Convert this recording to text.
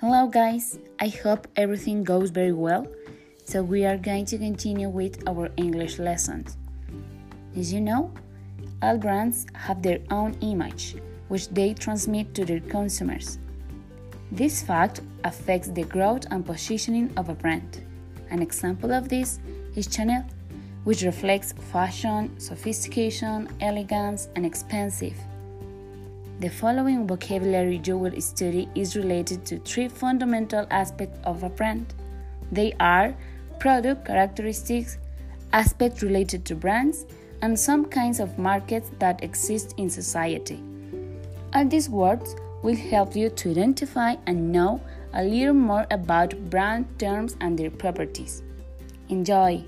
Hello, guys. I hope everything goes very well. So, we are going to continue with our English lessons. As you know, all brands have their own image, which they transmit to their consumers. This fact affects the growth and positioning of a brand. An example of this is Chanel, which reflects fashion, sophistication, elegance, and expensive. The following vocabulary you will study is related to three fundamental aspects of a brand. They are product characteristics, aspects related to brands, and some kinds of markets that exist in society. All these words will help you to identify and know a little more about brand terms and their properties. Enjoy!